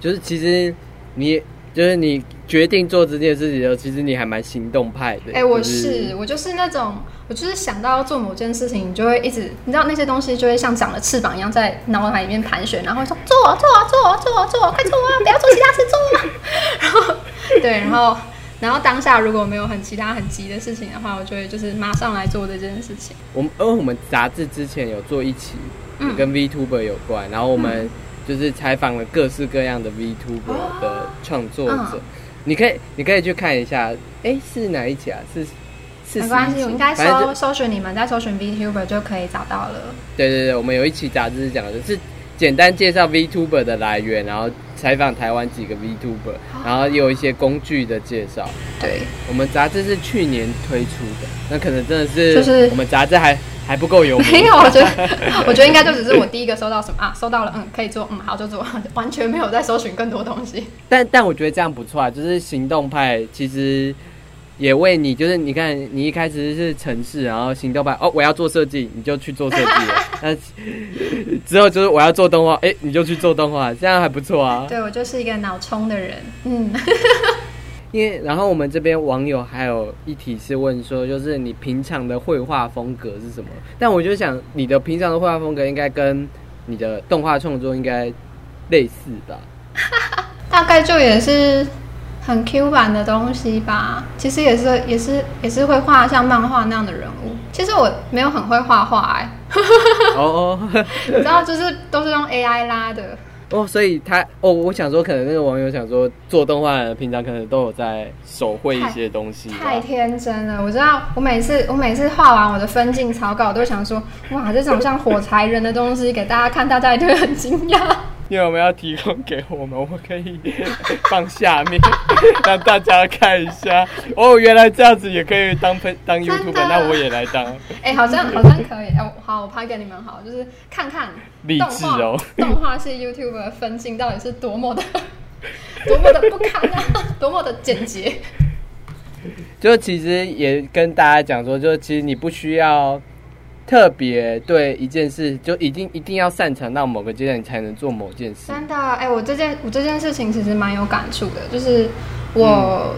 就是其实。你就是你决定做这件事情的时候，其实你还蛮行动派的。哎，我是我就是那种，我就是想到要做某件事情，你就会一直，你知道那些东西就会像长了翅膀一样在脑海里面盘旋，然后说做做做做做，快做啊！不要做其他事，做。然后对，然后然后当下如果没有很其他很急的事情的话，我就会就是马上来做这件事情。我们因为我们杂志之前有做一期，跟 VTuber 有关，然后我们。就是采访了各式各样的 VTuber 的创作者，你可以你可以去看一下，哎，是哪一期啊？是是没关系，我应该搜搜寻你们在搜寻 VTuber 就可以找到了。对对对，我们有一期杂志是讲的是简单介绍 VTuber 的来源，然后采访台湾几个 VTuber，然后有一些工具的介绍。对，我们杂志是去年推出的，那可能真的是就是我们杂志还。还不够有没有？我觉得，我觉得应该就只是我第一个收到什么啊？收到了，嗯，可以做，嗯，好就做，完全没有在搜寻更多东西。但但我觉得这样不错啊，就是行动派其实也为你，就是你看你一开始是城市，然后行动派哦，我要做设计，你就去做设计了。那之后就是我要做动画，哎，你就去做动画，这样还不错啊。对我就是一个脑充的人，嗯。因为，然后我们这边网友还有一题是问说，就是你平常的绘画风格是什么？但我就想，你的平常的绘画风格应该跟你的动画创作应该类似吧？大概就也是很 Q 版的东西吧。其实也是，也是，也是会画像漫画那样的人物。其实我没有很会画画哎。哦哦，你知道，就是都是用 AI 拉的。哦，所以他哦，我想说，可能那个网友想说，做动画平常可能都有在手绘一些东西。太天真了，我知道，我每次我每次画完我的分镜草稿，都想说，哇，这种像火柴人的东西给大家看，大家一定会很惊讶。你有没有要提供给我们？我可以放下面 让大家看一下。哦，原来这样子也可以当分当 YouTube，那我也来当。哎，好像好像可以。哎，好，我拍给你们好，就是看看励志哦。动画系 YouTube 的分镜到底是多么的 多么的不堪啊，多么的简洁。就其实也跟大家讲说，就其实你不需要。特别对一件事，就一定一定要擅长到某个阶段，你才能做某件事。真的，哎，我这件我这件事情其实蛮有感触的，就是我，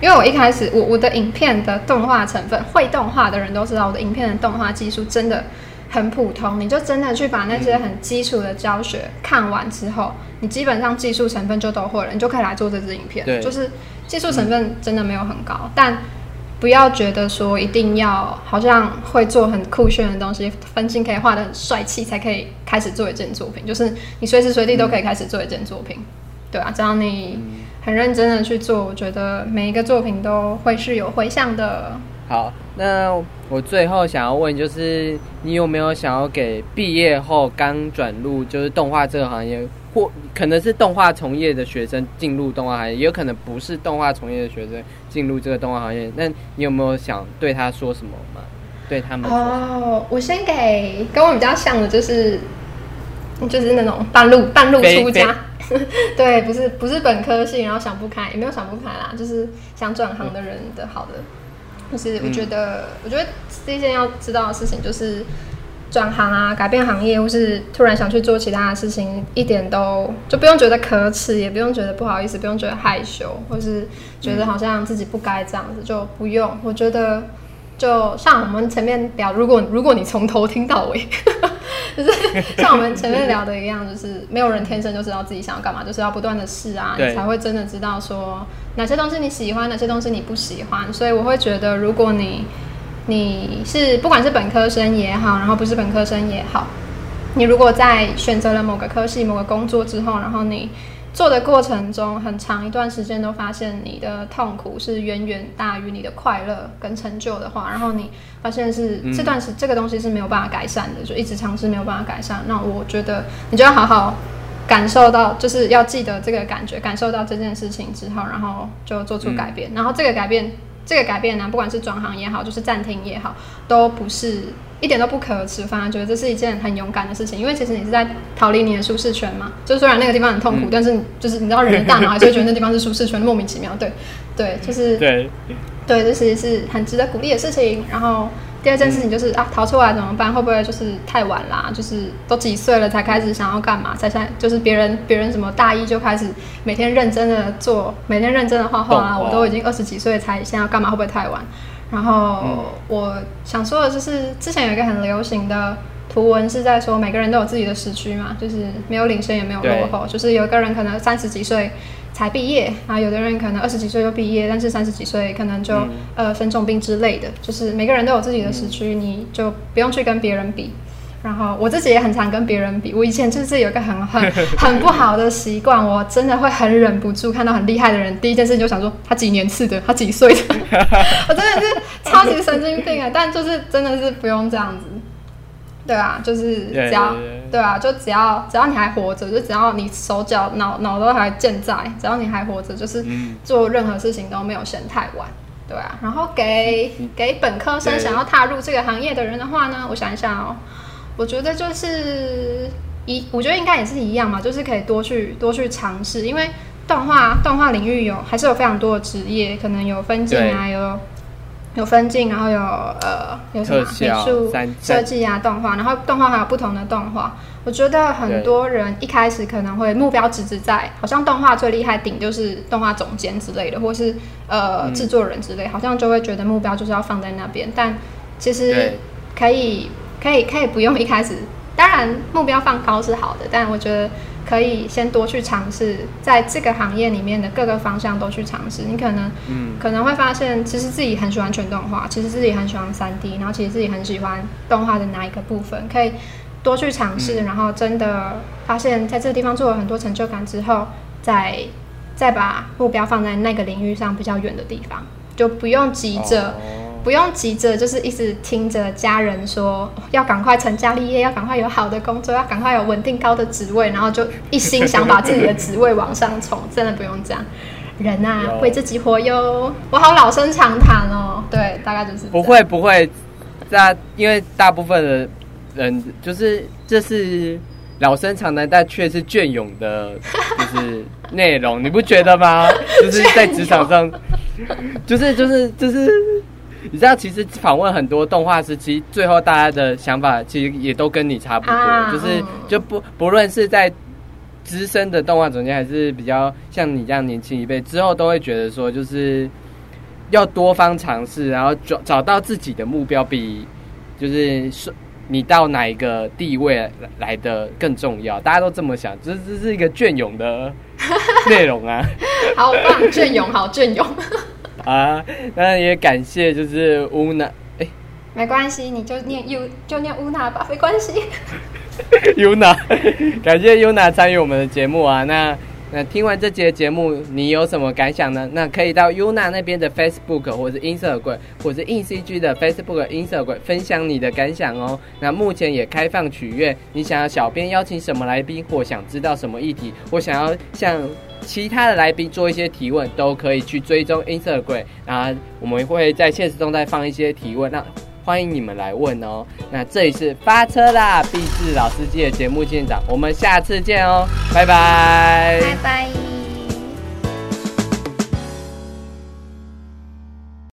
因为我一开始我我的影片的动画成分，会动画的人都知道，我的影片的动画技术真的很普通。你就真的去把那些很基础的教学看完之后，你基本上技术成分就都会了，你就可以来做这支影片。就是技术成分真的没有很高，但。不要觉得说一定要好像会做很酷炫的东西，分镜可以画的很帅气才可以开始做一件作品，就是你随时随地都可以开始做一件作品，对啊，只要你很认真的去做，我觉得每一个作品都会是有回响的。好，那我最后想要问，就是你有没有想要给毕业后刚转入就是动画这个行业，或可能是动画从业的学生进入动画行业，也有可能不是动画从业的学生进入这个动画行业，那你有没有想对他说什么吗？对他们哦，我先给跟我比较像的，就是就是那种半路半路出家，对，不是不是本科系，然后想不开，也没有想不开啦，就是想转行的人的好的。就是我觉得，我觉得第一件要知道的事情就是转行啊，改变行业，或是突然想去做其他的事情，一点都就不用觉得可耻，也不用觉得不好意思，不用觉得害羞，或是觉得好像自己不该这样子，就不用。我觉得 就像我们前面聊，如果如果你从头听到尾。就是像我们前面聊的一样，就是没有人天生就知道自己想要干嘛，就是要不断的试啊，你才会真的知道说哪些东西你喜欢，哪些东西你不喜欢。所以我会觉得，如果你你是不管是本科生也好，然后不是本科生也好，你如果在选择了某个科系、某个工作之后，然后你。做的过程中，很长一段时间都发现你的痛苦是远远大于你的快乐跟成就的话，然后你发现是这段时这个东西是没有办法改善的，就一直尝试没有办法改善。那我觉得你就要好好感受到，就是要记得这个感觉，感受到这件事情之后，然后就做出改变。然后这个改变，这个改变呢，不管是转行也好，就是暂停也好，都不是。一点都不可耻，反而觉得这是一件很勇敢的事情，因为其实你是在逃离你的舒适圈嘛。就虽然那个地方很痛苦，但是就是你知道，人的大脑还是会觉得那地方是舒适圈，莫名其妙。对，对，就是对，对，这其实是很值得鼓励的事情。然后第二件事情就是啊，逃出来怎么办？会不会就是太晚啦？就是都几岁了才开始想要干嘛？才想就是别人别人什么大一就开始每天认真的做，每天认真的画画啊？我都已经二十几岁才现在要干嘛？会不会太晚？然后我想说的就是，之前有一个很流行的图文是在说，每个人都有自己的时区嘛，就是没有领先也没有落后，就是有一个人可能三十几岁才毕业，然后有的人可能二十几岁就毕业，但是三十几岁可能就呃生重病之类的，就是每个人都有自己的时区，你就不用去跟别人比。然后我自己也很常跟别人比，我以前就是有一个很很 很不好的习惯，我真的会很忍不住看到很厉害的人，第一件事情就想说他几年次的，他几岁的，我真的是超级神经病啊！但就是真的是不用这样子，对啊，就是只要对啊，就只要只要你还活着，就只要你手脚脑脑都还健在，只要你还活着，就是做任何事情都没有嫌太晚，对啊。然后给给本科生想要踏入这个行业的人的话呢，我想一想哦。我觉得就是一，我觉得应该也是一样嘛，就是可以多去多去尝试，因为动画动画领域有还是有非常多的职业，可能有分镜啊，有有分镜，然后有呃有什么美术设计啊，动画，然后动画还有不同的动画。我觉得很多人一开始可能会目标只是在，好像动画最厉害顶就是动画总监之类的，或是呃制作人之类，好像就会觉得目标就是要放在那边，但其实可以。可以可以不用一开始，当然目标放高是好的，但我觉得可以先多去尝试，在这个行业里面的各个方向都去尝试。你可能，嗯，可能会发现其实自己很喜欢全动画，其实自己很喜欢三 D，然后其实自己很喜欢动画的哪一个部分，可以多去尝试，然后真的发现在这个地方做了很多成就感之后，再再把目标放在那个领域上比较远的地方，就不用急着。不用急着，就是一直听着家人说要赶快成家立业，要赶快有好的工作，要赶快有稳定高的职位，然后就一心想把自己的职位往上冲。真的不用这样，人啊，为自己活哟。我好老生常谈哦，对，大概就是不会不会，大因为大部分的人就是这是老生常谈，但却是隽永的，就是内容，你不觉得吗？就是在职场上，就是就是就是。你知道，其实访问很多动画师，其实最后大家的想法其实也都跟你差不多，就是就不不论是在资深的动画总监，还是比较像你这样年轻一辈，之后都会觉得说，就是要多方尝试，然后找找到自己的目标，比就是说你到哪一个地位来的更重要。大家都这么想，这这是一个隽永的 内容啊！好棒，隽永，好隽永。啊，那也感谢就是乌娜，哎，没关系，你就念 U 就念乌娜吧，没关系。Yuna，感谢 Yuna 参与我们的节目啊，那。那听完这节节目，你有什么感想呢？那可以到 Yuna 那边的 Facebook 或者 Instagram 或者 InCG 的 Facebook、Instagram 分享你的感想哦。那目前也开放取悦，你想要小编邀请什么来宾，或想知道什么议题，或想要向其他的来宾做一些提问，都可以去追踪 Instagram，然后我们会在现实中再放一些提问。那欢迎你们来问哦。那这里是发车啦，毕志老司机的节目现场，我们下次见哦，拜拜，拜拜。